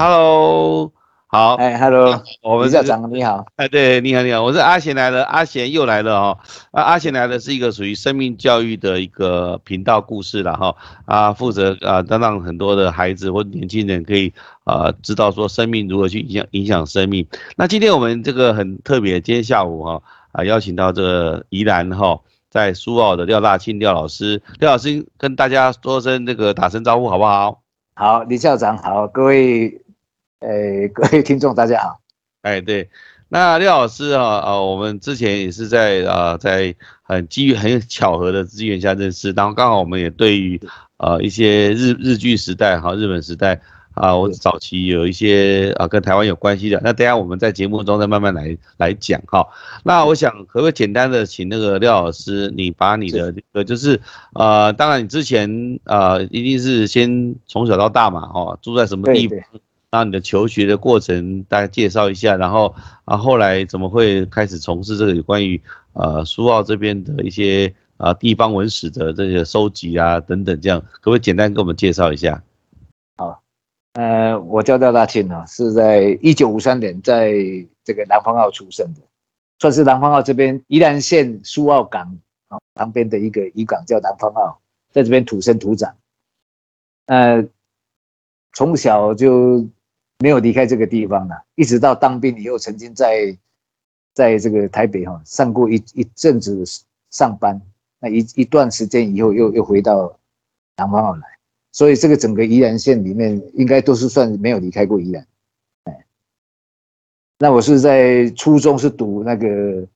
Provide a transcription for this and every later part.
Hello，好，哎，Hello，我们校长你好，哎，对，你好，你好，我是阿贤来了，阿贤又来了哦，啊，阿贤来了是一个属于生命教育的一个频道故事了哈，啊，负责啊，让很多的孩子或年轻人可以啊知道说生命如何去影响影响生命。那今天我们这个很特别，今天下午哈啊邀请到这个宜兰哈，在苏澳的廖大庆廖老师，廖老师跟大家说声这个打声招呼好不好？好，李校长好，各位。哎，各位 听众，大家好。哎，对，那廖老师啊，啊，我们之前也是在啊，在很机遇、很巧合的资源下认识，然后刚好我们也对于啊一些日日剧时代哈，日本时代啊，我早期有一些啊跟台湾有关系的，那等下我们在节目中再慢慢来来讲哈。那我想可不可以简单的请那个廖老师，你把你的这个就是呃，当然你之前啊一定是先从小到大嘛，哈，住在什么地方？那你的求学的过程大概介绍一下，然后啊后来怎么会开始从事这个有关于呃苏澳这边的一些啊地方文史的这些收集啊等等，这样可不可以简单给我们介绍一下？好，呃，我叫廖大庆啊，是在一九五三年在这个南方澳出生的，算是南方澳这边宜兰县苏澳港旁边的一个渔港叫南方澳，在这边土生土长，呃，从小就。没有离开这个地方了，一直到当兵以后，曾经在在这个台北哈上过一一阵子上班，那一一段时间以后又又回到南方澳来，所以这个整个宜兰县里面应该都是算没有离开过宜兰。哎，那我是在初中是读那个，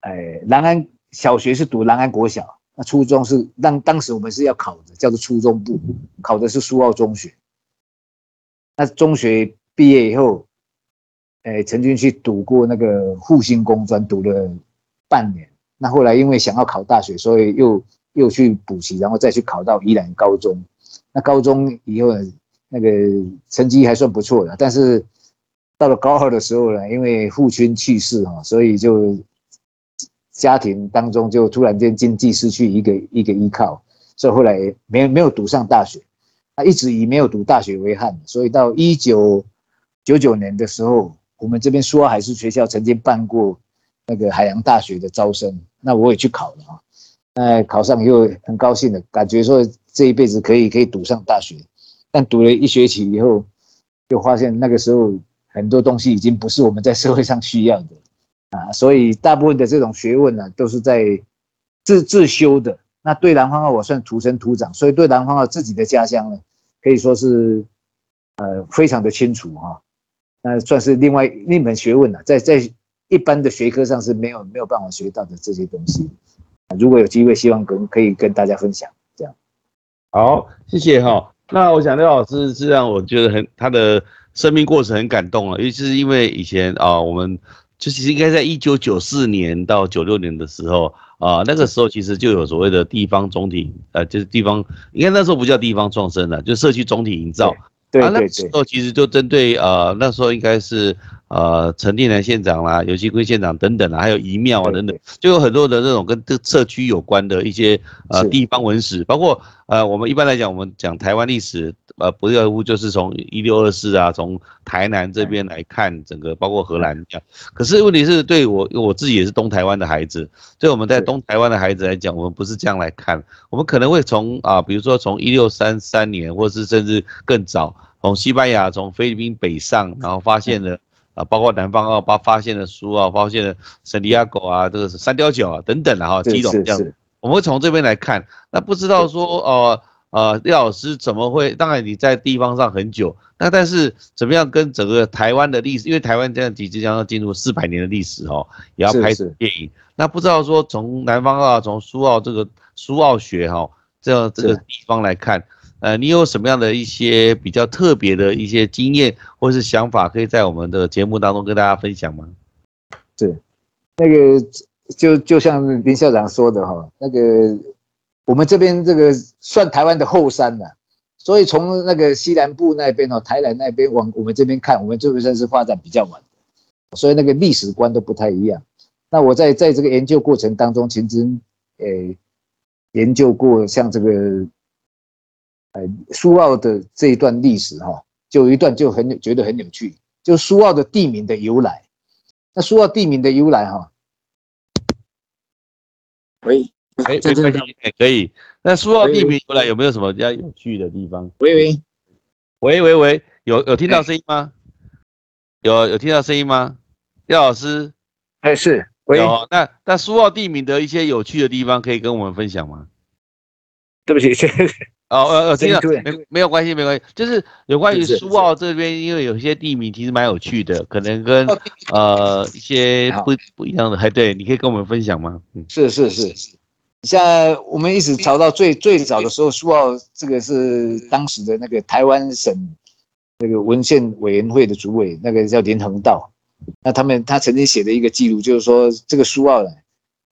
哎，南安小学是读南安国小，那初中是当当时我们是要考的，叫做初中部，考的是苏澳中学。那中学毕业以后，诶，曾经去读过那个复兴工专，读了半年。那后来因为想要考大学，所以又又去补习，然后再去考到宜兰高中。那高中以后那个成绩还算不错的，但是到了高二的时候呢，因为父亲去世哈，所以就家庭当中就突然间经济失去一个一个依靠，所以后来没没有读上大学。一直以没有读大学为憾，所以到一九九九年的时候，我们这边苏澳海事学校曾经办过那个海洋大学的招生，那我也去考了啊，哎，考上以后很高兴的感觉，说这一辈子可以可以读上大学，但读了一学期以后，就发现那个时候很多东西已经不是我们在社会上需要的啊，所以大部分的这种学问呢，都是在自自修的。那对南方澳我算土生土长，所以对南方澳自己的家乡呢。可以说是，呃，非常的清楚哈，那算是另外另一门学问了，在在一般的学科上是没有没有办法学到的这些东西，如果有机会，希望跟可以跟大家分享这样。好，谢谢哈。那我想刘老师是让我觉得很他的生命过程很感动了，尤其是因为以前啊，我们就其实应该在一九九四年到九六年的时候。啊，那个时候其实就有所谓的地方总体，呃，就是地方，应该那时候不叫地方创生了，就社区总体营造。对对对。那时候其实就针对呃，那时候应该是呃陈定南县长啦、尤其坤县长等等啊，还有遗庙啊等等，就有很多的这种跟这社区有关的一些呃地方文史，包括呃我们一般来讲，我们讲台湾历史。呃，不外乎就是从一六二四啊，从台南这边来看整个，包括荷兰这样。可是问题是对我我自己也是东台湾的孩子，对我们在东台湾的孩子来讲，我们不是这样来看，我们可能会从啊，比如说从一六三三年，或是甚至更早，从西班牙从菲律宾北上，然后发现了啊，包括南方澳发发现的书啊，发现的圣地亚哥啊，这个是三雕角啊等等的哈，几种这样，我们会从这边来看，那不知道说呃。呃，廖老师怎么会？当然你在地方上很久，那但是怎么样跟整个台湾的历史？因为台湾这样即将要进入四百年的历史哦，也要拍电影。那不知道说从南方啊，从苏澳这个苏澳学哈这样这个地方来看，呃，你有什么样的一些比较特别的一些经验或是想法，可以在我们的节目当中跟大家分享吗？是，那个就就像林校长说的哈，那个。我们这边这个算台湾的后山了，所以从那个西南部那边哦，台南那边往我们这边看，我们这边算是发展比较晚，所以那个历史观都不太一样。那我在在这个研究过程当中，其实诶研究过像这个呃苏澳的这一段历史哈，就有一段就很觉得很有趣，就苏澳的地名的由来。那苏澳地名的由来哈，喂，哎，这这可以。那苏澳地名由来有没有什么比较有趣的地方？喂喂，喂喂喂，有有听到声音吗？有有听到声音吗？廖老师，哎是，有。那那苏澳地名的一些有趣的地方，可以跟我们分享吗？对不起，哦呃呃，听到没没有关系没关系，就是有关于苏澳这边，因为有些地名其实蛮有趣的，可能跟呃一些不不一样的，还对，你可以跟我们分享吗？嗯，是是是是，现在我们一直查到最最早的时候，苏澳这个是当时的那个台湾省那个文献委员会的主委，那个叫林恒道，那他们他曾经写的一个记录，就是说这个苏澳呢，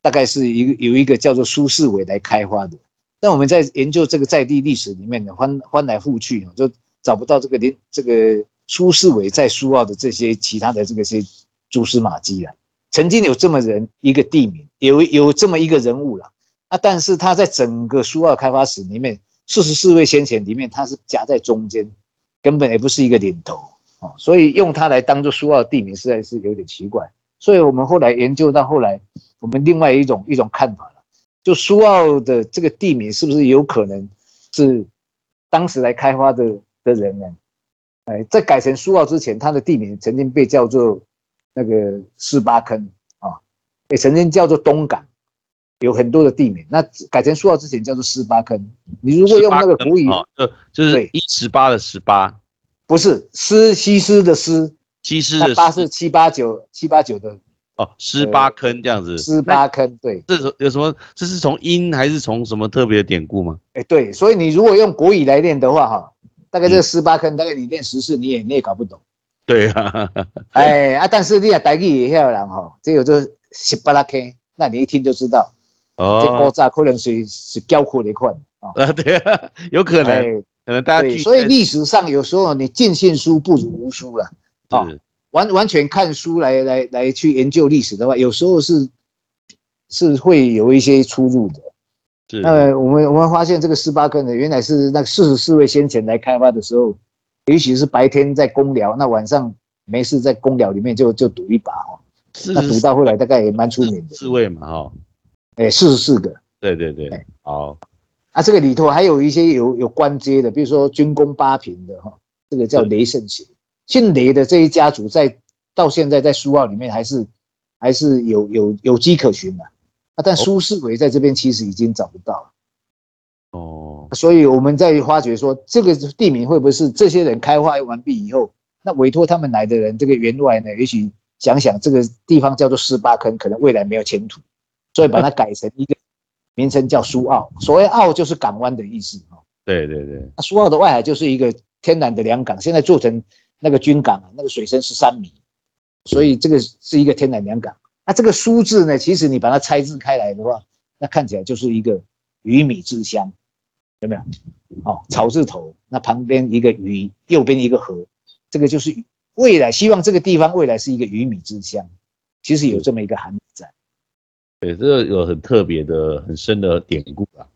大概是一个有一个叫做苏世伟来开发的。那我们在研究这个在地历史里面呢，翻翻来覆去就找不到这个连这个苏世伟在苏澳的这些其他的这个些蛛丝马迹啊。曾经有这么人一个地名，有有这么一个人物了啊，但是他在整个苏澳开发史里面，四十四位先贤里面，他是夹在中间，根本也不是一个领头啊，所以用他来当做苏澳地名实在是有点奇怪。所以我们后来研究到后来，我们另外一种一种看法。就苏澳的这个地名是不是有可能是当时来开发的的人呢？哎，在改成苏澳之前，它的地名曾经被叫做那个四八坑啊，也曾经叫做东港，有很多的地名。那改成苏澳之前叫做四八坑。你如果用那个古语，就就是一十八的十八，不是西西施的施，西施的八是七八九七八九的。哦，十八坑这样子，十八坑，对，这是有什么？这是从音还是从什么特别的典故吗？哎，对，所以你如果用国语来练的话，哈，大概这十八坑，大概你练十次，你也你也搞不懂。对啊，哎啊，但是你啊，台语也晓人哈，这有就十八拉坑，那你一听就知道，哦，这古早可能是是教科的款啊。啊，对啊，有可能，可能大家所以历史上有时候你尽信书不如无书了啊。完完全看书来来来去研究历史的话，有时候是是会有一些出入的。是，那我们我们发现这个十八坑呢，原来是那四十四位先前来开发的时候，也许是白天在公聊，那晚上没事在公聊里面就就赌一把哦。那赌到后来大概也蛮出名的。四位嘛，哈。哎，四十四个。对对对。好。啊，这个里头还有一些有有官阶的，比如说军功八品的哈，这个叫雷胜贤。姓雷的这一家族在到现在在苏澳里面还是还是有有有迹可循的啊，但苏世伟在这边其实已经找不到了。哦，所以我们在发掘说这个地名会不会是这些人开发完毕以后，那委托他们来的人这个员外呢，也许想想这个地方叫做十八坑，可能未来没有前途，所以把它改成一个名称叫苏澳，所谓澳就是港湾的意思哦。对对对，那苏澳的外海就是一个天然的良港，现在做成。那个军港啊，那个水深是三米，所以这个是一个天然良港。那这个“苏”字呢，其实你把它拆字开来的话，那看起来就是一个鱼米之乡，有没有？哦，草字头，那旁边一个鱼，右边一个河，这个就是未来希望这个地方未来是一个鱼米之乡，其实有这么一个含义在。对，这个有很特别的、很深的典故啊。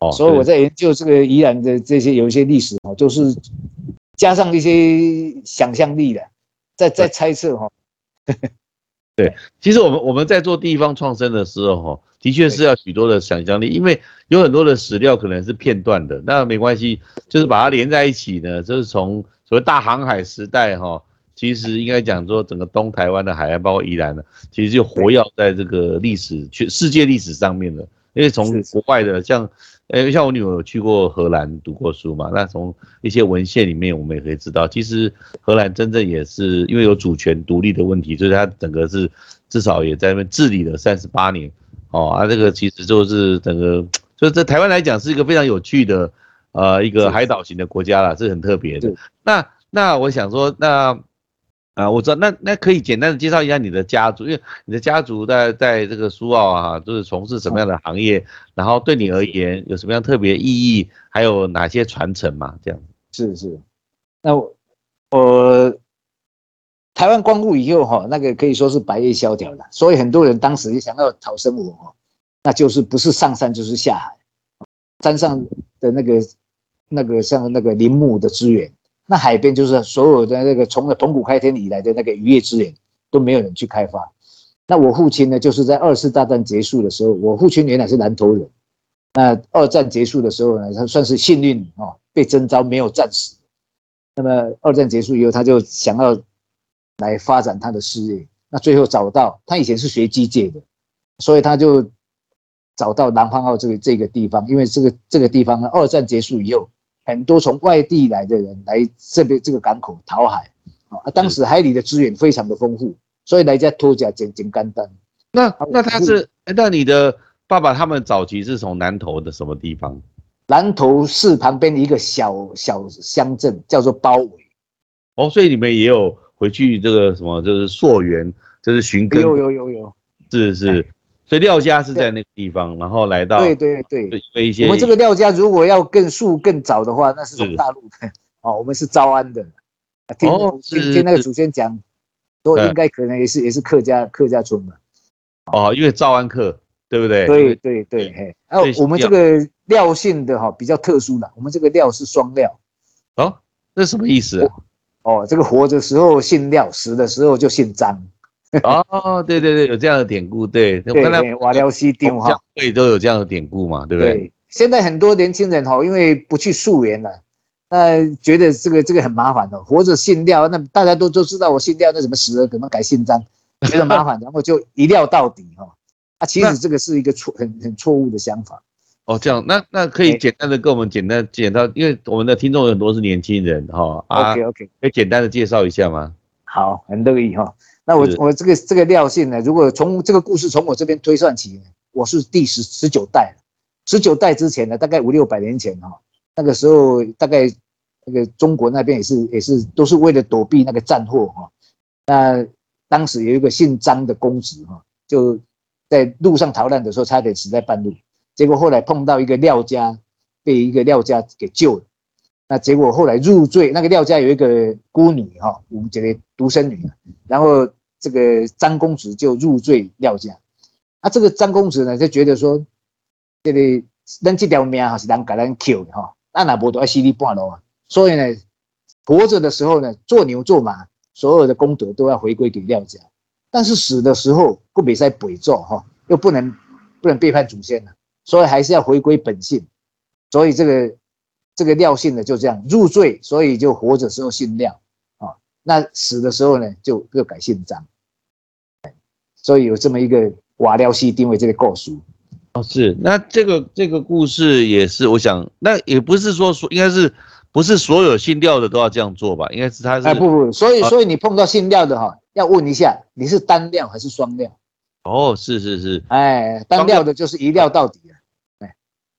哦，所以我在研究这个宜兰的这些有一些历史哦，都是。加上一些想象力的，在在猜测哈。对，其实我们我们在做地方创生的时候哈，的确是要许多的想象力，因为有很多的史料可能是片段的，那没关系，就是把它连在一起呢，就是从所谓大航海时代哈，其实应该讲说整个东台湾的海岸，包括宜兰呢，其实就活跃在这个历史全世界历史上面了，因为从国外的像。哎，像我女儿有去过荷兰读过书嘛？那从一些文献里面，我们也可以知道，其实荷兰真正也是因为有主权独立的问题，所以它整个是至少也在那边治理了三十八年。哦，啊，这个其实就是整个，所以在台湾来讲是一个非常有趣的，呃，一个海岛型的国家啦，是很特别的。那那我想说，那。啊，我知道，那那可以简单的介绍一下你的家族，因为你的家族在在这个苏澳啊，都是从事什么样的行业？然后对你而言有什么样特别意义？还有哪些传承嘛？这样是是，那我我台湾光复以后哈，那个可以说是百业萧条了，所以很多人当时也想要讨生活，那就是不是上山就是下海，山上的那个那个像那个林木的资源，那海边就是所有的那个从了澎湖开天以来的那个渔业资源都没有人去开发。那我父亲呢，就是在二次大战结束的时候，我父亲原来是南投人。那二战结束的时候呢，他算是幸运哦，被征召没有战死。那么二战结束以后，他就想要来发展他的事业。那最后找到他以前是学机械的，所以他就找到南方澳这个这个地方，因为这个这个地方呢，二战结束以后，很多从外地来的人来这边这个港口讨海啊，当时海里的资源非常的丰富，所以来家脱甲捡捡干单。那那他是那你的。爸爸他们早期是从南投的什么地方？南投市旁边的一个小小乡镇叫做包围。哦，所以你们也有回去这个什么，就是溯源，就是寻根。有有有有，是是。所以廖家是在那个地方，然后来到。对对对。一些。我们这个廖家如果要更树更早的话，那是从大陆的。哦，我们是招安的。听听听那个祖先讲，都应该可能也是也是客家客家村嘛。哦，因为招安客。对不对？对对对，嘿，然后我们这个廖姓的哈比较特殊的，我们这个廖是双廖。哦，那什么意思？哦，这个活的时候姓廖，死的时候就姓张。哦，对对对，有这样的典故，对。对对，瓦廖西丁哈，对，都有这样的典故嘛，对不对？对。现在很多年轻人哈，因为不去溯源了，那觉得这个这个很麻烦的，活着姓廖，那大家都都知道我姓廖，那怎么死了怎么改姓张，觉得麻烦，然后就一料到底哈。啊，其实这个是一个错很很错误的想法。哦，这样，那那可以简单的跟我们简单简单，因为我们的听众很多是年轻人哈。OK OK，可以简单的介绍一下吗？好，很乐意哈。那我我这个这个廖姓呢，如果从这个故事从我这边推算起，我是第十十九代，十九代之前呢，大概五六百年前哈，那个时候大概那个中国那边也是也是都是为了躲避那个战祸哈。那当时有一个姓张的公子哈，就。在路上逃难的时候，差点死在半路。结果后来碰到一个廖家，被一个廖家给救了。那结果后来入赘，那个廖家有一个孤女哈，我们这个独生女。然后这个张公子就入赘廖家。那这个张公子呢，就觉得说，这个咱这条命哈是人给咱 Q 的哈，那哪不都要死里半路啊？所以呢，活着的时候呢，做牛做马，所有的功德都要回归给廖家。但是死的时候不比赛鬼做哈，又不能不能背叛祖先了，所以还是要回归本性。所以这个这个廖姓的就这样入赘，所以就活着时候姓廖啊，那死的时候呢就又改姓张。所以有这么一个瓦廖西定位这个故事。哦，是那这个这个故事也是，我想那也不是说说应该是不是所有姓廖的都要这样做吧？应该是他是哎不不，所以所以你碰到姓廖的哈。要问一下，你是单廖还是双廖？哦，是是是，哎，单料的就是一廖到底啊。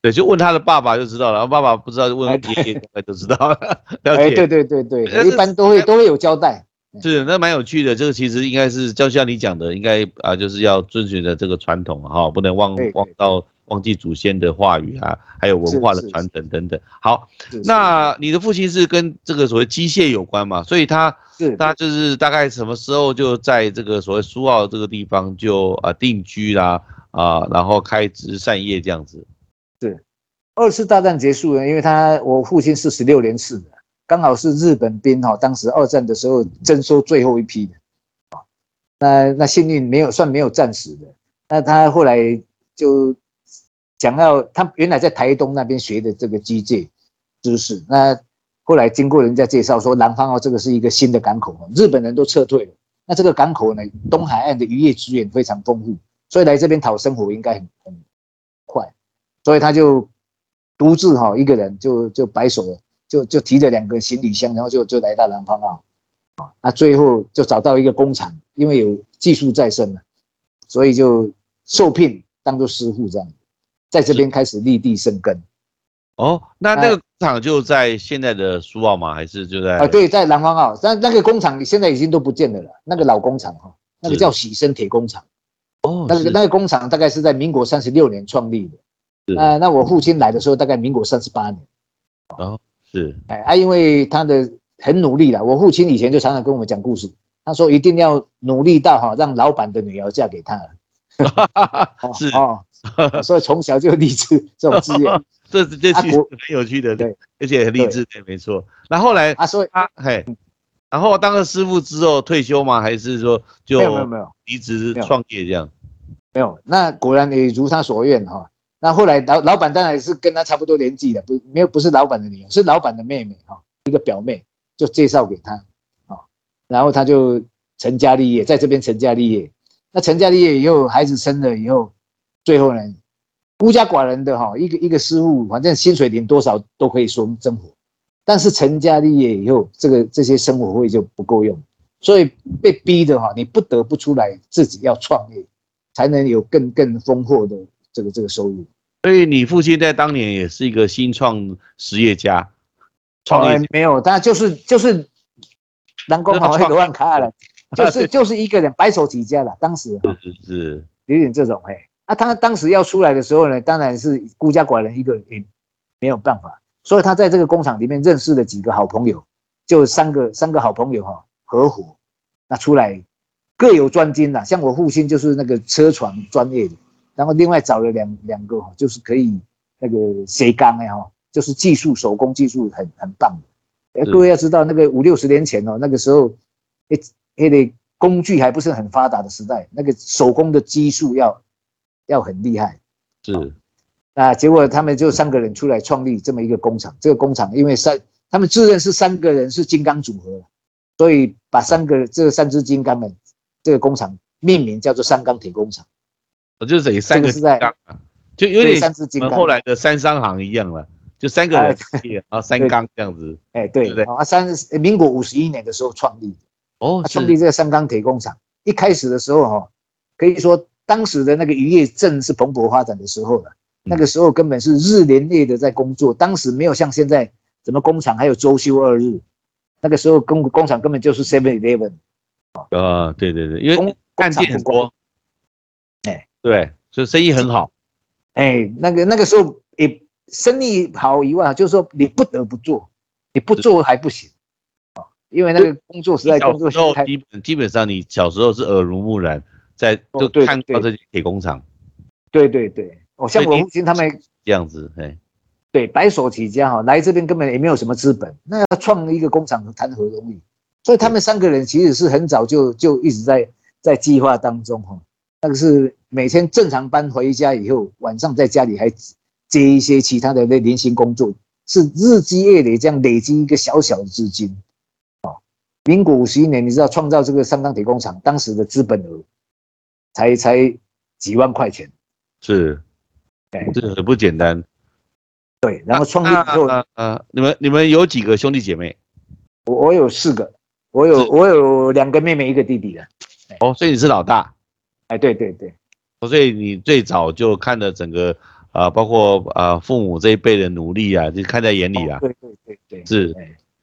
哎，对，就问他的爸爸就知道了，然后爸爸不知道就问爷爷就知道了。哎，对对对对，一般都会都会有交代。是，那蛮有趣的。这个其实应该是就像你讲的，应该啊，就是要遵循着这个传统哈，不能忘忘到。忘记祖先的话语啊，还有文化的传承等等。好，那你的父亲是跟这个所谓机械有关嘛？所以他是他就是大概什么时候就在这个所谓苏澳这个地方就啊定居啦啊，然后开枝散叶这样子。二次大战结束了，因为他我父亲是十六年次的，刚好是日本兵哈，当时二战的时候征收最后一批的啊，那那幸运没有算没有战死的，那他后来就。想要他原来在台东那边学的这个机械知识，那后来经过人家介绍说，南方澳这个是一个新的港口哦，日本人都撤退了，那这个港口呢，东海岸的渔业资源非常丰富，所以来这边讨生活应该很很快，所以他就独自哈一个人就就白手了，就就提着两个行李箱，然后就就来到南方澳，啊，那最后就找到一个工厂，因为有技术在身了，所以就受聘当做师傅这样。在这边开始立地生根，哦，那那个工厂就在现在的苏澳吗？还是就在啊？对，在南方澳。但那个工厂现在已经都不见了了。那个老工厂哈，那个叫喜生铁工厂。哦，那个那个工厂大概是在民国三十六年创立的。啊，那我父亲来的时候大概民国三十八年。哦，是。哎，啊，因为他的很努力了。我父亲以前就常常跟我们讲故事，他说一定要努力到哈，让老板的女儿嫁给他。是 哦。所以从小就立志这种志愿，这这其实很有趣的，对，而且很励志，对，没错。那后来啊，所以他嘿，然后当了师傅之后退休吗？还是说就没有没有没有离职创业这样？没有，那果然也如他所愿哈。那后来老老板当然是跟他差不多年纪的，不没有不是老板的女儿，是老板的妹妹哈，一个表妹就介绍给他啊，然后他就成家立业，在这边成家立业。那成家立业以后，孩子生了以后，最后呢，孤家寡人的哈，一个一个师傅，反正薪水领多少都可以说生活，但是成家立业以后，这个这些生活费就不够用，所以被逼的哈，你不得不出来自己要创业，才能有更更丰厚的这个这个收入。所以你父亲在当年也是一个新创实业家，从来没有，他就是就是南宫好一个万卡了，就是就是一个人白手起家了。当时是是是有点这种哎，那他当时要出来的时候呢，当然是孤家寡人一个，也没有办法，所以他在这个工厂里面认识了几个好朋友，就三个三个好朋友哈合伙，那出来各有专精呐，像我父亲就是那个车床专业的。然后另外找了两两个哈，就是可以那个斜钢哎哈，就是技术手工技术很很棒的。哎，各位要知道那个五六十年前哦，那个时候，哎，那个工具还不是很发达的时代，那个手工的技术要要很厉害。是，啊，结果他们就三个人出来创立这么一个工厂。这个工厂因为三，他们自认是三个人是金刚组合，所以把三个这三只金刚们这个工厂命名叫做三钢铁工厂。我就等于三个金刚，就有点跟后来的三商行一样了，就三个人啊，三钢这样子。哎，对对啊，三民国五十一年的时候创立的哦，创立这个三钢铁工厂。一开始的时候哈，可以说当时的那个渔业正是蓬勃发展的时候了。那个时候根本是日连夜的在工作，当时没有像现在什么工厂还有周休二日。那个时候工工厂根本就是 Seven Eleven。啊，对对对，因为干店很多。对，所以生意很好，哎，那个那个时候也生意好以外，就是说你不得不做，你不做还不行啊，因为那个工作实在工作时候基本基本上你小时候是耳濡目染，在就看到这些铁工厂，对对对，哦，像我父亲他们这样子，哎，对，白手起家哈，来这边根本也没有什么资本，那要创一个工厂谈何容易？所以他们三个人其实是很早就就一直在在计划当中哈。那个是每天正常班回家以后，晚上在家里还接一些其他的那零星工作，是日积月累这样累积一个小小的资金。哦，民国五十一年，你知道创造这个三钢铁工厂当时的资本额才才几万块钱，是，哎，这个很不简单。对，然后创立以后，呃，你们你们有几个兄弟姐妹？我我有四个，我有我有两个妹妹，一个弟弟的。哦，所以你是老大。哎，对对对，所以你最早就看的整个啊，包括啊父母这一辈的努力啊，就看在眼里啊。对对对对，是，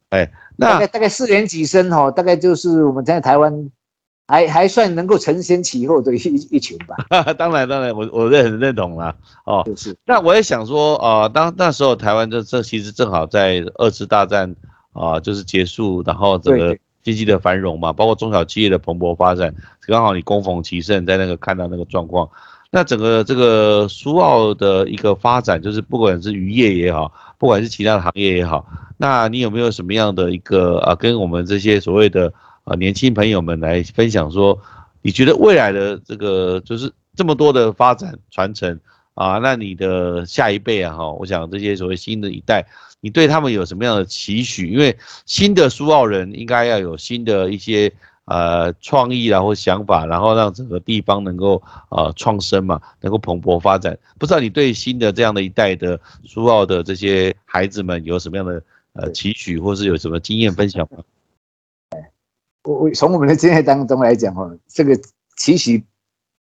哎，那大概大概四年级生哦，大概就是我们在台湾还还算能够承先启后的一一群吧。当然当然，我我认很认同啦。哦，就是。那我也想说啊，当那时候台湾这这其实正好在二次大战啊就是结束，然后这个。经济的繁荣嘛，包括中小企业的蓬勃发展，刚好你攻逢其盛，在那个看到那个状况，那整个这个苏澳的一个发展，就是不管是渔业也好，不管是其他的行业也好，那你有没有什么样的一个啊，跟我们这些所谓的啊年轻朋友们来分享说，你觉得未来的这个就是这么多的发展传承啊，那你的下一辈啊哈，我想这些所谓新的一代。你对他们有什么样的期许？因为新的苏澳人应该要有新的一些呃创意啊或想法，然后让整个地方能够呃创生嘛，能够蓬勃发展。不知道你对新的这样的一代的苏澳的这些孩子们有什么样的呃期许，或是有什么经验分享吗？我我从我们的经验当中来讲哈，这个期许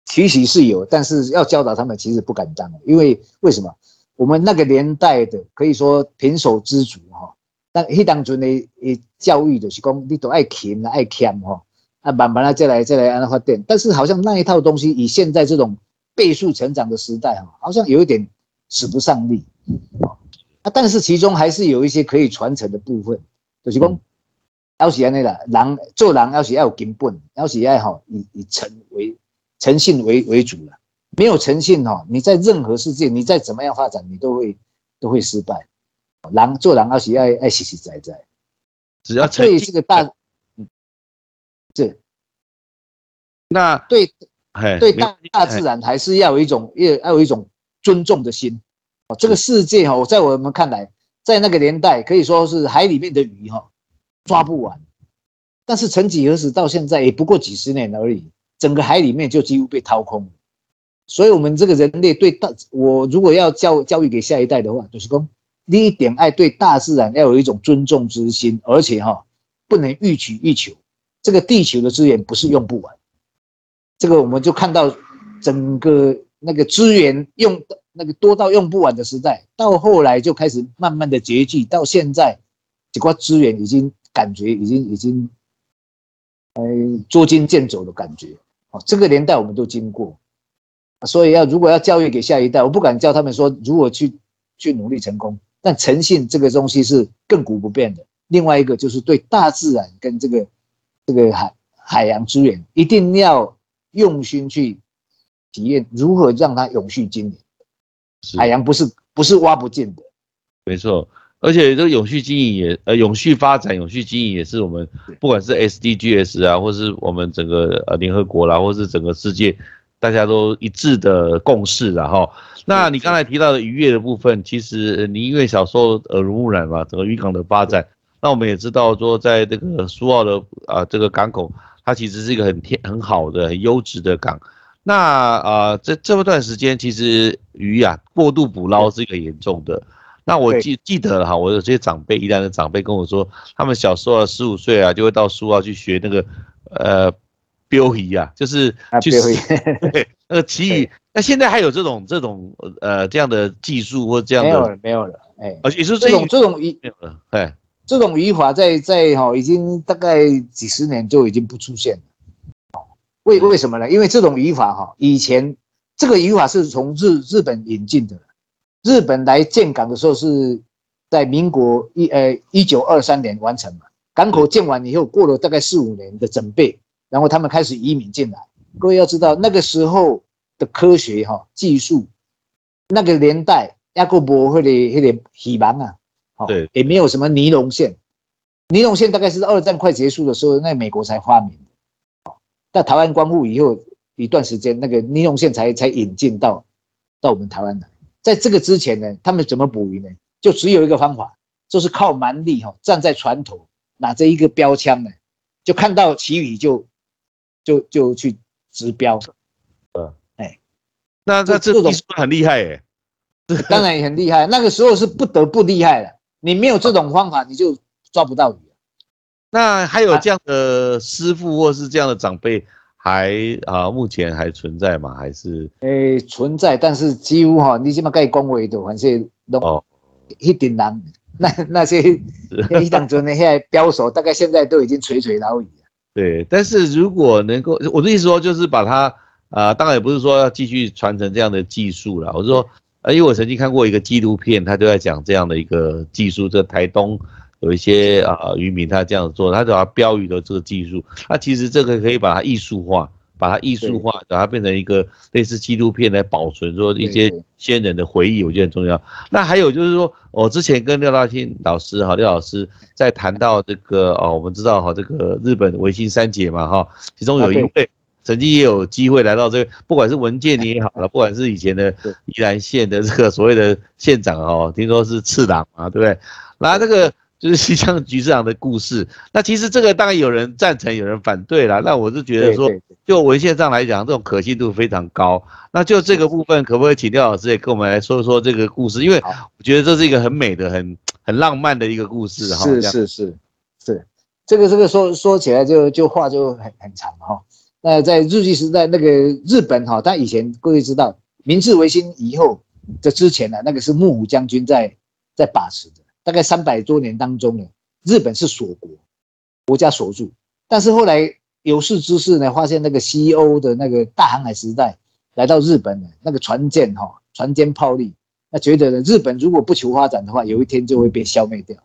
期许是有，但是要教导他们其实不敢当，因为为什么？我们那个年代的可以说平手知足哈，但迄当中的诶教育就是讲你都爱勤爱俭哈，啊慢慢来再来再来安发电，但是好像那一套东西以现在这种倍速成长的时代哈，好像有一点使不上力啊，但是其中还是有一些可以传承的部分，就是讲要是安尼啦，人做人要是要有根本，要是要好以以诚为诚信为为主了。没有诚信哈，你在任何世界，你再怎么样发展，你都会都会失败。狼做狼要是爱爱实实在在，只要对这个大，嗯，是，那对，对大大自然还是要有一种要要有一种尊重的心。哦，这个世界哈，在我们看来，在那个年代可以说是海里面的鱼哈抓不完，但是曾几何时到现在也不过几十年而已，整个海里面就几乎被掏空。所以，我们这个人类对大，我如果要教教育给下一代的话，就是说，第一点爱对大自然要有一种尊重之心，而且哈不能欲取欲求。这个地球的资源不是用不完，这个我们就看到整个那个资源用那个多到用不完的时代，到后来就开始慢慢的拮据，到现在这块资源已经感觉已经已经，呃捉襟见肘的感觉。哦，这个年代我们都经过。所以要如果要教育给下一代，我不敢教他们说如何去去努力成功，但诚信这个东西是亘古不变的。另外一个就是对大自然跟这个这个海海洋资源，一定要用心去体验如何让它永续经营。海洋不是不是挖不尽的，没错。而且这个永续经营也呃永续发展、永续经营也是我们不管是 SDGs 啊，或是我们整个呃联合国啦，或是整个世界。大家都一致的共识了哈。那你刚才提到的渔业的部分，其实你因为小时候耳濡目染嘛，整个渔港的发展，那我们也知道说，在这个苏澳的啊这个港口，它其实是一个很天很好的、很优质的港。那啊这这段时间，其实鱼啊过度捕捞是一个严重的。那我记记得哈，我有些长辈，宜兰的长辈跟我说，他们小时候十五岁啊，就会到苏澳去学那个呃。标鱼啊，就是去 对那个旗鱼。那现在还有这种这种呃这样的技术或这样的没有了，没有了。哎，而且是这种这种鱼没有了。哎，这种语法在在哈已经大概几十年就已经不出现了。为为什么呢？因为这种语法哈，以前这个语法是从日日本引进的。日本来建港的时候是在民国一呃一九二三年完成嘛，港口建完以后，过了大概四五年的准备。然后他们开始移民进来。各位要知道，那个时候的科学哈技术，那个年代亚克伯会的那点希望啊，对，也没有什么尼龙线。尼龙线大概是二战快结束的时候，那美国才发明的。在台湾光复以后一段时间，那个尼龙线才才引进到到我们台湾来。在这个之前呢，他们怎么捕鱼呢？就只有一个方法，就是靠蛮力哈，站在船头，拿着一个标枪呢，就看到旗鱼就。就就去直标，呃，哎，那那这技术很厉害哎，当然也很厉害。那个时候是不得不厉害了，你没有这种方法，你就抓不到鱼。那还有这样的师傅或是这样的长辈，还啊，目前还存在吗？还是？诶，存在，但是几乎哈，你起码可以恭维的，反正都一点难。那那些一当中那些标手，大概现在都已经垂垂老矣。对，但是如果能够，我的意思说，就是把它，啊，当然也不是说要继续传承这样的技术了。我是说，因为我曾经看过一个纪录片，他就在讲这样的一个技术，这台东有一些啊渔民他这样做，他叫标语的这个技术，那其实这个可以把它艺术化。把它艺术化，把它变成一个类似纪录片来保存，说一些先人的回忆，我觉得很重要。那还有就是说，我之前跟廖大庆老师哈，廖老师在谈到这个哦，我们知道哈，这个日本维新三杰嘛哈，其中有一位曾经也有机会来到这个，不管是文件你也好了，不管是以前的宜兰县的这个所谓的县长哦，听说是次郎嘛，对不对？那这个。就是西江局长的故事，那其实这个当然有人赞成，有人反对啦。那我是觉得说，就文献上来讲，这种可信度非常高。那就这个部分，可不可以请廖老师也跟我们来说说这个故事？因为我觉得这是一个很美的、很很浪漫的一个故事。哈，是是是是，这个这个说说起来就就话就很很长哈。那在日据时代，那个日本哈，他以前各位知道，明治维新以后这之前呢，那个是幕府将军在在把持的。大概三百多年当中呢，日本是锁国，国家锁住。但是后来有识之士呢，发现那个西欧的那个大航海时代来到日本呢，那个船舰哈，船坚炮利，那觉得呢，日本如果不求发展的话，有一天就会被消灭掉。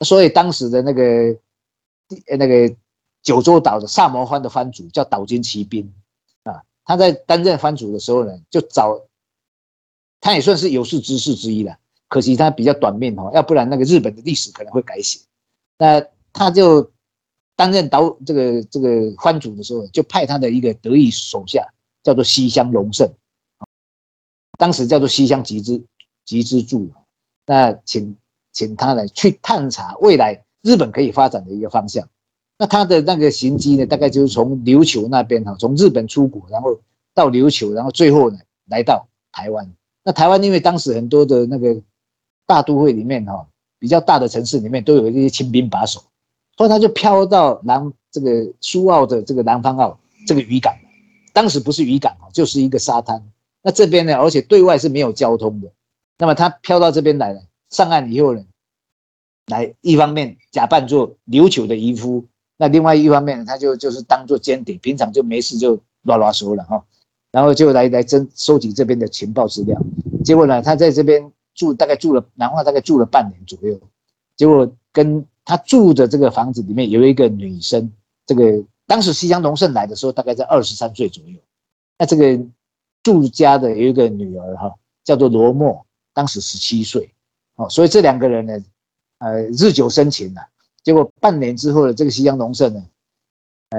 所以当时的那个那个九州岛的萨摩藩的藩主叫岛津骑兵啊，他在担任藩主的时候呢，就找他也算是有识之士之一了。可惜他比较短命哈，要不然那个日本的历史可能会改写。那他就担任导这个这个藩主的时候，就派他的一个得意手下叫做西乡隆盛，当时叫做西乡吉之吉之助，那请请他来去探查未来日本可以发展的一个方向。那他的那个行迹呢，大概就是从琉球那边哈，从日本出国，然后到琉球，然后最后呢来到台湾。那台湾因为当时很多的那个大都会里面哈，比较大的城市里面都有一些清兵把守，所以他就飘到南这个苏澳的这个南方澳这个渔港。当时不是渔港就是一个沙滩。那这边呢，而且对外是没有交通的。那么他飘到这边来了，上岸以后呢，来一方面假扮做琉球的渔夫。那另外一方面，他就就是当做间谍，平常就没事就拉拉手了哈，然后就来来征收集这边的情报资料。结果呢，他在这边住大概住了南化大概住了半年左右。结果跟他住的这个房子里面有一个女生，这个当时西乡隆盛来的时候大概在二十三岁左右。那这个住家的有一个女儿哈，叫做罗默，当时十七岁。哦，所以这两个人呢，呃，日久生情了。结果半年之后呢，这个西乡隆盛呢，呃，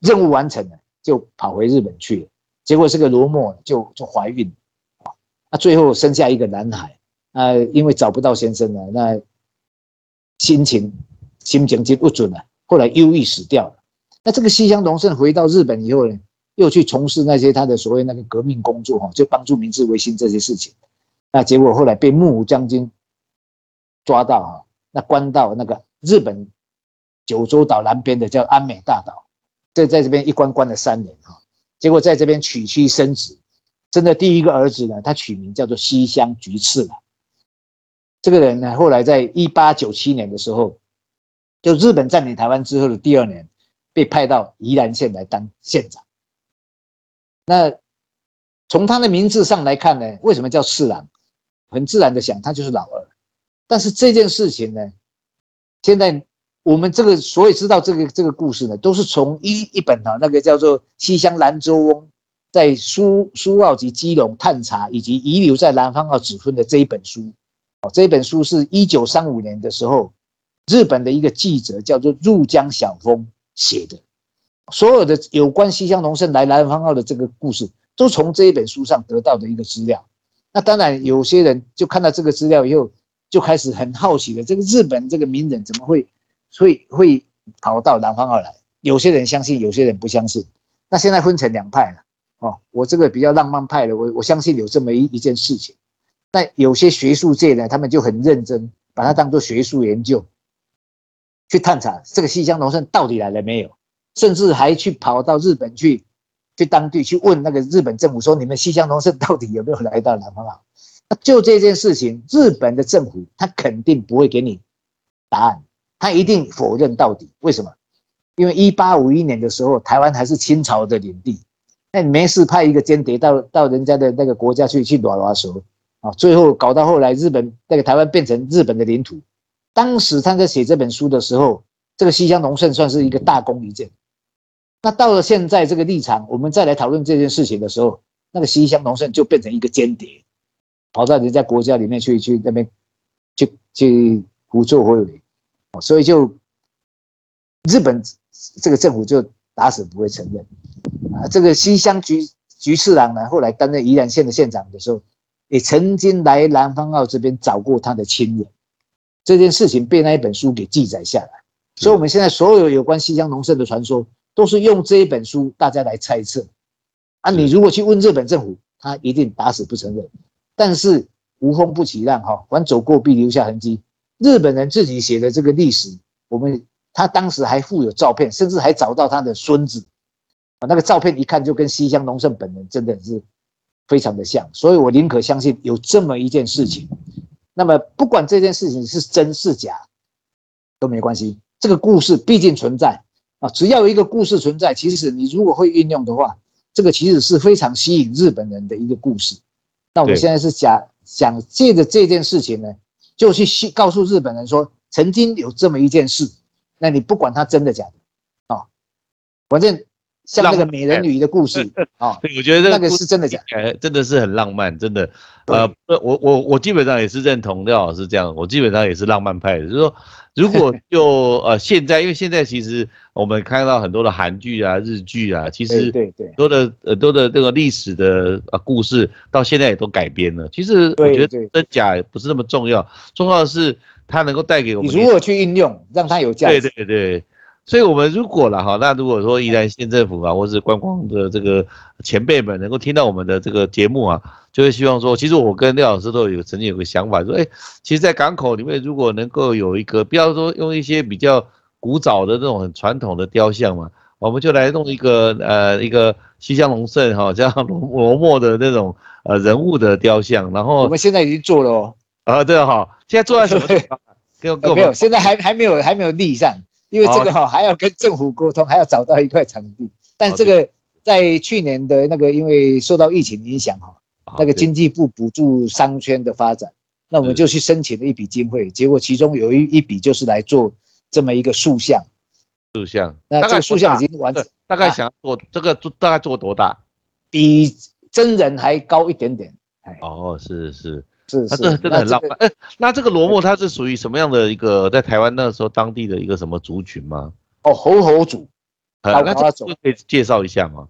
任务完成了，就跑回日本去了。结果这个罗默就就怀孕，啊，那最后生下一个男孩。啊，因为找不到先生了，那心情心情就不准了，后来忧郁死掉了。那这个西乡隆盛回到日本以后呢，又去从事那些他的所谓那个革命工作哈，就帮助明治维新这些事情。那结果后来被幕府将军抓到哈，那关到那个。日本九州岛南边的叫安美大岛，这在这边一关关了三年哈，结果在这边娶妻生子，生的第一个儿子呢，他取名叫做西乡菊次郎。这个人呢，后来在一八九七年的时候，就日本占领台湾之后的第二年，被派到宜兰县来当县长。那从他的名字上来看呢，为什么叫次郎？很自然的想，他就是老二。但是这件事情呢？现在我们这个所以知道这个这个故事呢，都是从一一本哈那个叫做《西乡兰州翁在苏苏澳及基隆探查以及遗留在南方澳指分的这一本书，哦，这本书是一九三五年的时候，日本的一个记者叫做入江小峰写的，所有的有关西乡隆盛来南方澳的这个故事，都从这一本书上得到的一个资料。那当然有些人就看到这个资料以后。就开始很好奇的，这个日本这个名人怎么会会会跑到南方澳来？有些人相信，有些人不相信。那现在分成两派了哦。我这个比较浪漫派的，我我相信有这么一一件事情。但有些学术界呢，他们就很认真，把它当做学术研究去探查这个西乡隆盛到底来了没有，甚至还去跑到日本去去当地去问那个日本政府说：你们西乡隆盛到底有没有来到南方澳？就这件事情，日本的政府他肯定不会给你答案，他一定否认到底。为什么？因为一八五一年的时候，台湾还是清朝的领地，那你没事派一个间谍到到人家的那个国家去去拉拉手啊，最后搞到后来日本那个台湾变成日本的领土。当时他在写这本书的时候，这个西乡隆盛算是一个大功一件。那到了现在这个立场，我们再来讨论这件事情的时候，那个西乡隆盛就变成一个间谍。跑到人家国家里面去，去那边，去去胡作非为，所以就日本这个政府就打死不会承认啊。这个西乡菊菊次郎呢，后来担任宜兰县的县长的时候，也曾经来南方澳这边找过他的亲人。这件事情被那一本书给记载下来，所以我们现在所有有关西乡隆盛的传说，都是用这一本书大家来猜测。啊，你如果去问日本政府，他一定打死不承认。但是无风不起浪哈，凡走过必留下痕迹。日本人自己写的这个历史，我们他当时还附有照片，甚至还找到他的孙子啊，那个照片一看就跟西乡隆盛本人真的是非常的像，所以我宁可相信有这么一件事情。那么不管这件事情是真是假都没关系，这个故事毕竟存在啊，只要有一个故事存在，其实你如果会运用的话，这个其实是非常吸引日本人的一个故事。那我们现在是假想借着这件事情呢，就去告诉日本人说，曾经有这么一件事，那你不管它真的假的啊，反正像那个美人鱼的故事 啊，对，我觉得那个是真的假？哎，真的是很浪漫，真的。呃，我我我基本上也是认同廖老师这样，我基本上也是浪漫派的，就是说，如果 就呃现在，因为现在其实我们看到很多的韩剧啊、日剧啊，其实对对多的呃多的这个历史的呃故事，到现在也都改编了。其实我觉得真假不是那么重要，重要的是它能够带给我们。你如何去运用，让它有价值？对对对。所以，我们如果了哈，那如果说宜兰县政府啊，或是观光的这个前辈们能够听到我们的这个节目啊，就会希望说，其实我跟廖老师都有曾经有个想法，说，哎，其实，在港口里面，如果能够有一个，不要说用一些比较古早的那种很传统的雕像嘛，我们就来弄一个呃一个西乡隆盛哈，像罗罗墨的那种呃人物的雕像，然后我们现在已经做了哦，啊，对哈，现在做在什么地方？没有，现在还还没有还没有立上。因为这个哈还要跟政府沟通，还要找到一块场地。但这个在去年的那个，因为受到疫情影响哈，那个经济部补助商圈的发展，那我们就去申请了一笔经费，结果其中有一一笔就是来做这么一个塑像。塑像，那这个塑像已经完成。大概想做这个做大概做多大？比真人还高一点点。哦，是是。是，它这真的很浪漫。哎，那这个罗莫它是属于什么样的一个在台湾那时候当地的一个什么族群吗？哦，猴猴族。好，那这可以介绍一下吗？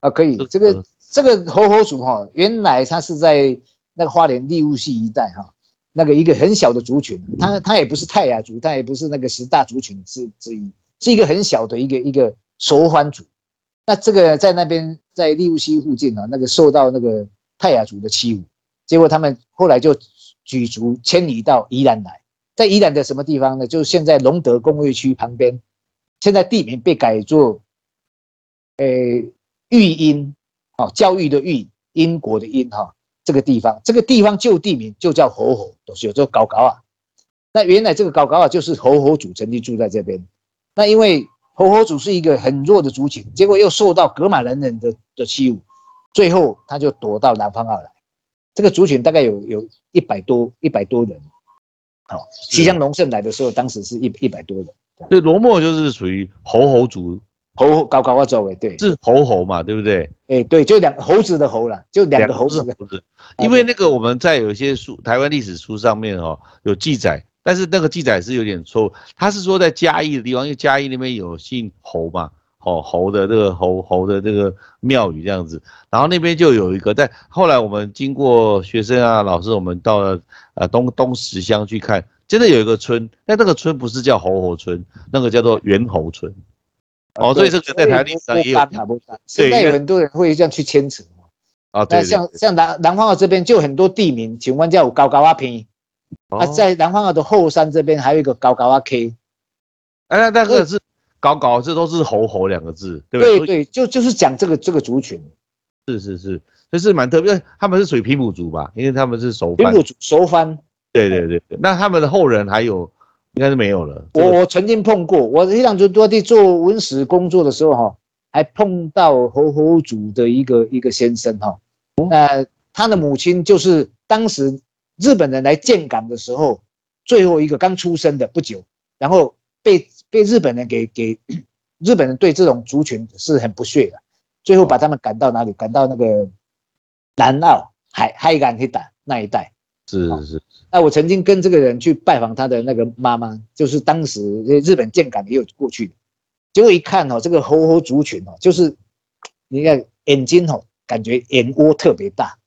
啊，可以。这个这个猴猴族哈，原来它是在那个花莲利物系一带哈，那个一个很小的族群，它它也不是泰雅族，它也不是那个十大族群之之一，是一个很小的一个一个熟番族。那这个在那边在利物溪附近啊，那个受到那个泰雅族的欺侮。结果他们后来就举族迁移到宜兰来，在宜兰的什么地方呢？就是现在龙德工业区旁边，现在地名被改作，呃，育英，哦，教育的育，英国的英，哈，这个地方，这个地方旧地名就叫猴猴，都是有这个高高啊。那原来这个高高啊，就是猴猴族曾经住在这边。那因为猴猴族是一个很弱的族群，结果又受到格马人人的的欺侮，最后他就躲到南方澳了。这个族群大概有有一百多一百多人，好，西乡隆盛来的时候，当时是一一百多人。对，罗莫就是属于猴猴族，猴高高啊，周围对，是猴猴嘛，对不对？哎，对，就两猴子的猴了，就两个猴子。不是，因为那个我们在有些书，台湾历史书上面哦有记载，但是那个记载是有点错误，他是说在嘉义的地方，因为嘉义那边有姓侯嘛。哦，猴的这个猴猴的这个庙宇这样子，然后那边就有一个，但后来我们经过学生啊老师，我们到了呃东东石乡去看，真的有一个村，但那个村不是叫猴猴村，那个叫做猿猴村。哦，所以这个在台历史上也有。现在有很多人会这样去牵扯。啊，对。那像像南南方澳这边就很多地名，请问叫高高阿平，啊，在南方澳的后山这边还有一个高高阿 K。哎，那个是。搞搞，这都是“猴猴”两个字，对不对？对对，就就是讲这个这个族群，是是是，就是蛮特别。他们是属于平埔族吧？因为他们是熟平埔族熟番。对对对对，那他们的后人还有，应该是没有了。我我曾经碰过，我非常多地做文史工作的时候哈，还碰到猴猴族的一个一个先生哈。那他的母亲就是当时日本人来建港的时候，最后一个刚出生的不久，然后被。被日本人给给日本人对这种族群是很不屑的，最后把他们赶到哪里？赶到那个南澳海海港去打那一带。是是是。那我曾经跟这个人去拜访他的那个妈妈，就是当时日本建港也有过去的。结果一看哦，这个猴猴族群哦，就是你看眼睛哦，感觉眼窝特别大，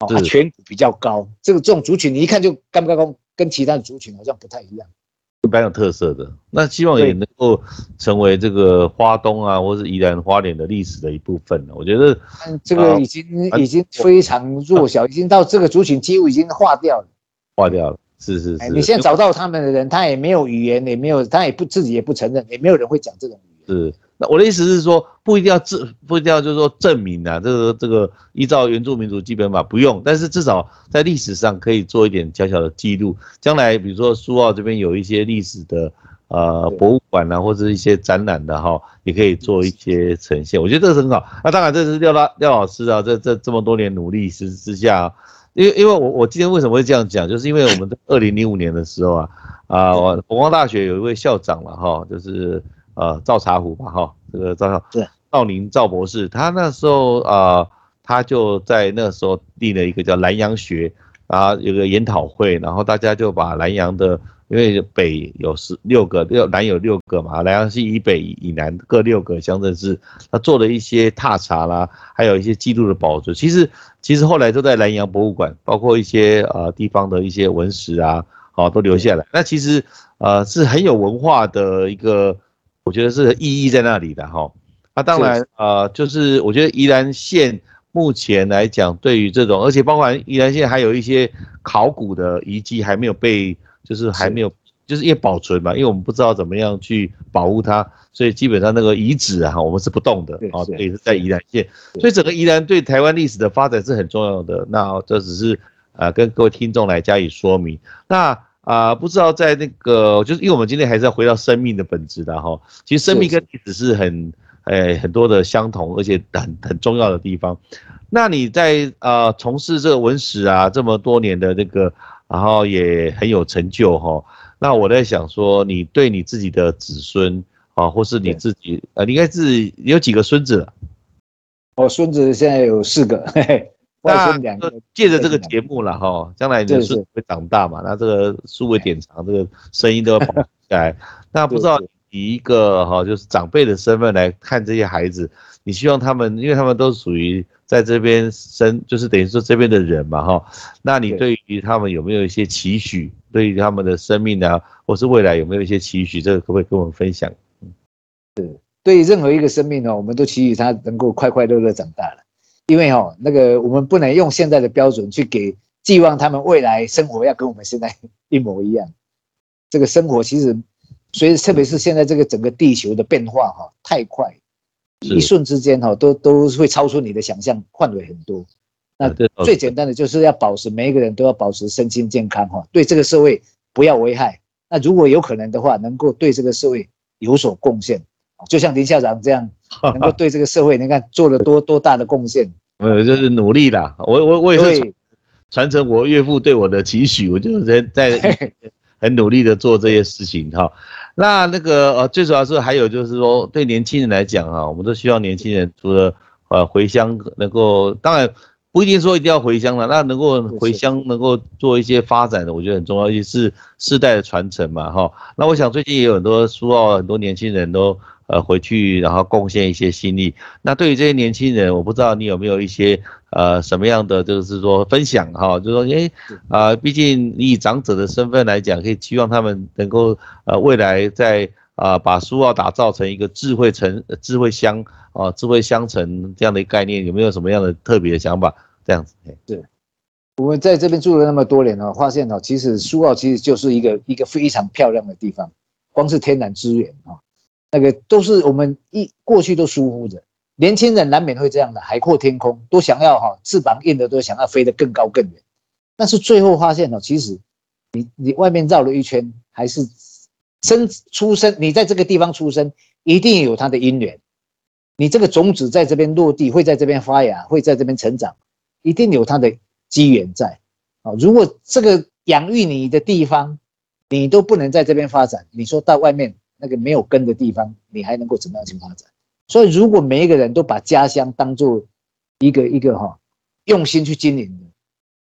哦，颧骨比较高。这个这种族群你一看就刚刚刚跟其他的族群好像不太一样。蛮有特色的，那希望也能够成为这个花东啊，或是宜兰花莲的历史的一部分了。我觉得，这个已经已经非常弱小，已经到这个族群几乎已经化掉了。化掉了，是是是。你现在找到他们的人，他也没有语言，也没有，他也不自己也不承认，也没有人会讲这种语言。是。那我的意思是说，不一定要证，不一定要就是说证明啊，这个这个依照原住民族基本法不用，但是至少在历史上可以做一点小小的记录。将来比如说苏澳这边有一些历史的呃博物馆啊，或者一些展览的哈，也可以做一些呈现。我觉得这个很好。那当然这是廖老廖老师啊，这这这么多年努力之之下，因为因为我我今天为什么会这样讲，就是因为我们在二零零五年的时候啊啊，我国光大学有一位校长了哈，就是。呃，赵茶壶吧，哈，这个赵少，对赵宁赵博士，他那时候啊，他就在那时候立了一个叫南洋学啊，有个研讨会，然后大家就把南洋的。因为北有十六个，六南有六个嘛，南洋是以北以南各六个乡镇市，他做了一些踏查啦，还有一些记录的保存。其实其实后来都在南洋博物馆，包括一些呃地方的一些文史啊，好都留下来。那其实呃是很有文化的一个，我觉得是意义在那里的哈。那当然呃就是我觉得宜兰县目前来讲，对于这种，而且包括宜兰县还有一些考古的遗迹还没有被。就是还没有，就是因为保存嘛，因为我们不知道怎么样去保护它，所以基本上那个遗址啊，我们是不动的啊，也是在宜兰县，所以整个宜兰对台湾历史的发展是很重要的。那这只是呃跟各位听众来加以说明。那啊，不知道在那个，就是因为我们今天还是要回到生命的本质的哈，其实生命跟历史是很诶很多的相同，而且很很重要的地方。那你在呃从事这个文史啊这么多年的这个。然后也很有成就哈，那我在想说，你对你自己的子孙啊，或是你自己，呃，应该是有几个孙子了？我孙子现在有四个，两个。借着这个节目了哈，将来你的孙会长大嘛？那这个数位典藏，这个声音都要保持下来。那不知道以一个哈，就是长辈的身份来看这些孩子，你希望他们，因为他们都属于。在这边生就是等于说这边的人嘛哈，那你对于他们有没有一些期许？对于他们的生命呢，或是未来有没有一些期许？这个可不可以跟我们分享？嗯，是对于任何一个生命呢，我们都期许他能够快快乐乐长大了，因为哈那个我们不能用现在的标准去给寄望他们未来生活要跟我们现在一模一样。这个生活其实所以特别是现在这个整个地球的变化哈太快。一瞬之间哈，都都会超出你的想象范围很多。那最简单的就是要保持每一个人都要保持身心健康哈，对这个社会不要危害。那如果有可能的话，能够对这个社会有所贡献，就像林校长这样，能够对这个社会，你看做了多 多大的贡献。呃，就是努力啦。我我我也是传承我岳父对我的期许，我就是在 很努力的做这些事情哈。那那个呃，最主要是还有就是说，对年轻人来讲啊，我们都希望年轻人除了呃回乡能够，当然不一定说一定要回乡了，那能够回乡能够做一些发展的，我觉得很重要，也是世代的传承嘛哈。那我想最近也有很多书啊，很多年轻人都。呃，回去然后贡献一些心力。那对于这些年轻人，我不知道你有没有一些呃什么样的就是说分享哈，就说诶啊，毕竟你以长者的身份来讲，可以期望他们能够呃未来在啊把书澳打造成一个智慧城、智慧乡啊、智慧乡城这样的一个概念，有没有什么样的特别的想法？这样子，对，我们在这边住了那么多年哦，发现哦，其实苏澳其实就是一个一个非常漂亮的地方，光是天然资源啊。那个都是我们一过去都疏忽的，年轻人难免会这样的，海阔天空，都想要哈翅膀硬的都想要飞得更高更远，但是最后发现哦，其实你你外面绕了一圈，还是生出生，你在这个地方出生，一定有它的因缘，你这个种子在这边落地，会在这边发芽，会在这边成长，一定有它的机缘在啊。如果这个养育你的地方，你都不能在这边发展，你说到外面。那个没有根的地方，你还能够怎么样去发展？所以，如果每一个人都把家乡当做一个一个哈用心去经营，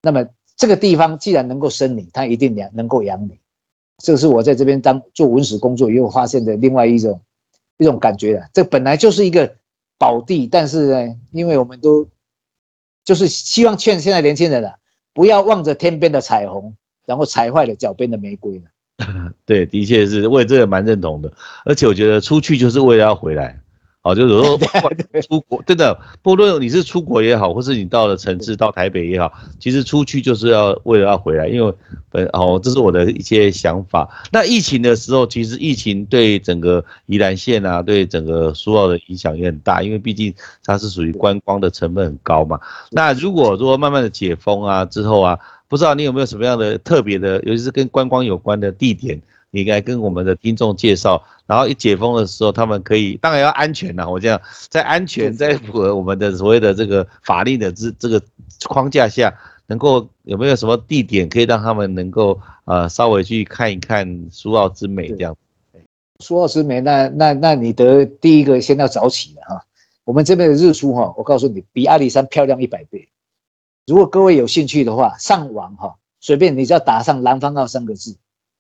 那么这个地方既然能够生你，它一定养能够养你。这是我在这边当做文史工作以后发现的另外一种一种感觉了。这本来就是一个宝地，但是呢，因为我们都就是希望劝现在年轻人啊，不要望着天边的彩虹，然后踩坏了脚边的玫瑰了。对，的确是，我也这个蛮认同的。而且我觉得出去就是为了要回来，好，就有时候出国，真的，不论你是出国也好，或是你到了城市，到台北也好，其实出去就是要为了要回来，因为本哦，这是我的一些想法。那疫情的时候，其实疫情对整个宜兰县啊，对整个苏澳的影响也很大，因为毕竟它是属于观光的成本很高嘛。那如果说慢慢的解封啊之后啊。不知道你有没有什么样的特别的，尤其是跟观光有关的地点，你应该跟我们的听众介绍。然后一解封的时候，他们可以当然要安全呐。我这样在安全、在符合我们的所谓的这个法令的这这个框架下，能够有没有什么地点可以让他们能够呃稍微去看一看苏澳之美这样？苏澳之美，那那那你得第一个先要早起了哈。我们这边的日出哈，我告诉你，比阿里山漂亮一百倍。如果各位有兴趣的话，上网哈，随便你只要打上“南方澳”三个字，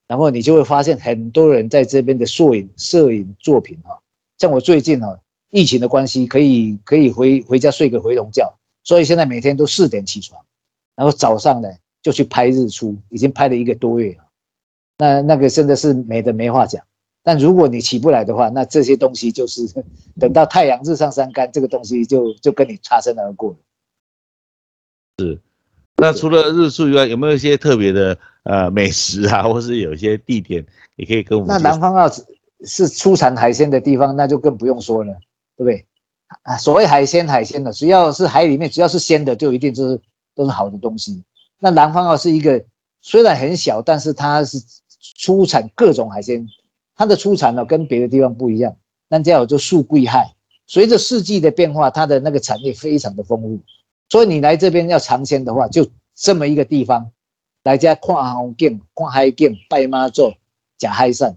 然后你就会发现很多人在这边的摄影摄影作品哈。像我最近哈，疫情的关系，可以可以回回家睡个回笼觉，所以现在每天都四点起床，然后早上呢就去拍日出，已经拍了一个多月了。那那个真的是美的没话讲。但如果你起不来的话，那这些东西就是等到太阳日上三竿，这个东西就就跟你擦身而过了。是，那除了日出以外，有没有一些特别的呃美食啊，或是有一些地点，也可以跟我们？那南方澳是出产海鲜的地方，那就更不用说了，对不对？啊，所谓海鲜，海鲜的，只要是海里面，只要是鲜的，就一定就是都是好的东西。那南方澳是一个虽然很小，但是它是出产各种海鲜。它的出产呢跟别的地方不一样，那家有就树贵害，随着四季的变化，它的那个产业非常的丰富，所以你来这边要尝鲜的话，就这么一个地方，来家看风景、看海景、拜妈祖、假海山，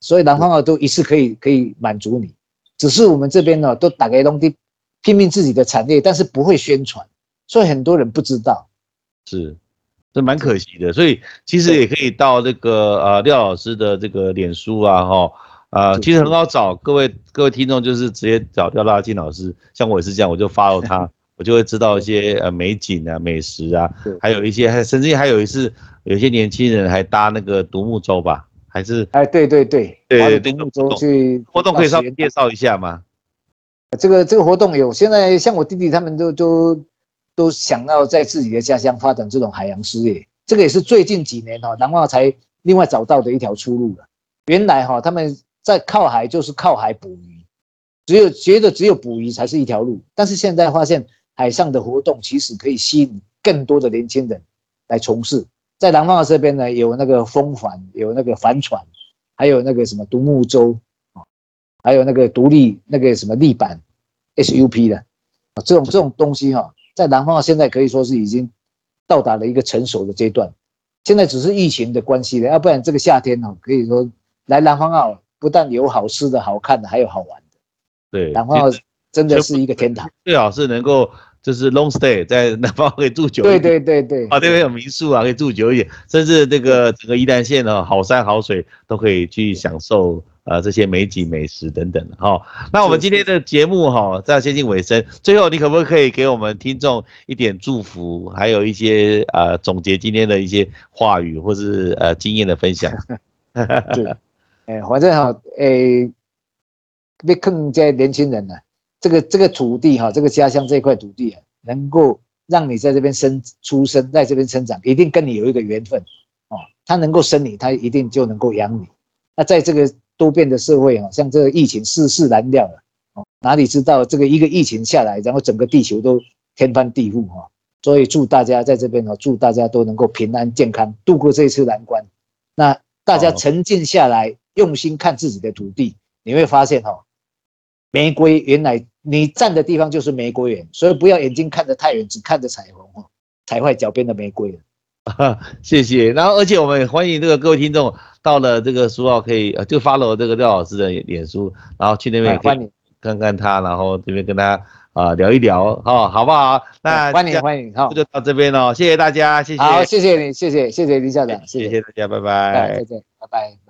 所以南方澳都一次可以可以满足你，只是我们这边呢都打开东西，拼命自己的产业，但是不会宣传，所以很多人不知道，是。这蛮可惜的，所以其实也可以到这个呃廖老师的这个脸书啊，哈，啊，其实很好找，各位各位听众就是直接找廖大进老师，像我也是这样，我就 follow 他，我就会知道一些呃美景啊、美食啊，还有一些还甚至还有一次，有些年轻人还搭那个独木舟吧，还是哎对对对对独木舟去活动可以稍微介绍一下吗？这个这个活动有，现在像我弟弟他们都都。都想要在自己的家乡发展这种海洋事业，这个也是最近几年哈南澳才另外找到的一条出路了。原来哈他们在靠海就是靠海捕鱼，只有觉得只有捕鱼才是一条路，但是现在发现海上的活动其实可以吸引更多的年轻人来从事。在南方这边呢，有那个风帆，有那个帆船，还有那个什么独木舟啊，还有那个独立那个什么立板 SUP 的啊，这种这种东西哈。在南方澳现在可以说是已经到达了一个成熟的阶段，现在只是疫情的关系了，要不然这个夏天呢，可以说来南方澳不但有好吃的好看的，还有好玩的。对，南方澳真的是一个天堂，最好是能够就是 long stay 在南方可以住久一点。对对对对，啊，这边有民宿啊，可以住久一点，甚至这个整个宜兰县呢，好山好水都可以去享受。呃，这些美景、美食等等的哈。那我们今天的节目哈，在接近尾声，最后你可不可以给我们听众一点祝福，还有一些呃总结今天的一些话语，或是呃经验的分享？对，哎，反正哈，哎，别坑这些年轻人呢，这个这个土地哈，这个家乡这块土地啊，能够让你在这边生出生，在这边生长，一定跟你有一个缘分哦。他能够生你，他一定就能够养你。那在这个多变的社会啊，像这个疫情世事难料了哦，哪里知道这个一个疫情下来，然后整个地球都天翻地覆哈。所以祝大家在这边哦，祝大家都能够平安健康度过这一次难关。那大家沉静下来，用心看自己的土地，你会发现哈，玫瑰原来你站的地方就是玫瑰园，所以不要眼睛看得太远，只看着彩虹哦，踩坏脚边的玫瑰了。谢谢。然后而且我们欢迎这个各位听众。到了这个书号可以呃就发了这个廖老师的脸书，然后去那边可以看看他，然后这边跟他啊聊一聊，哈，好不好？那欢迎欢迎，好，就到这边了，谢谢大家，谢谢。好，谢谢你，谢谢谢谢林校长，谢谢大家，拜拜。再见，拜拜，拜拜。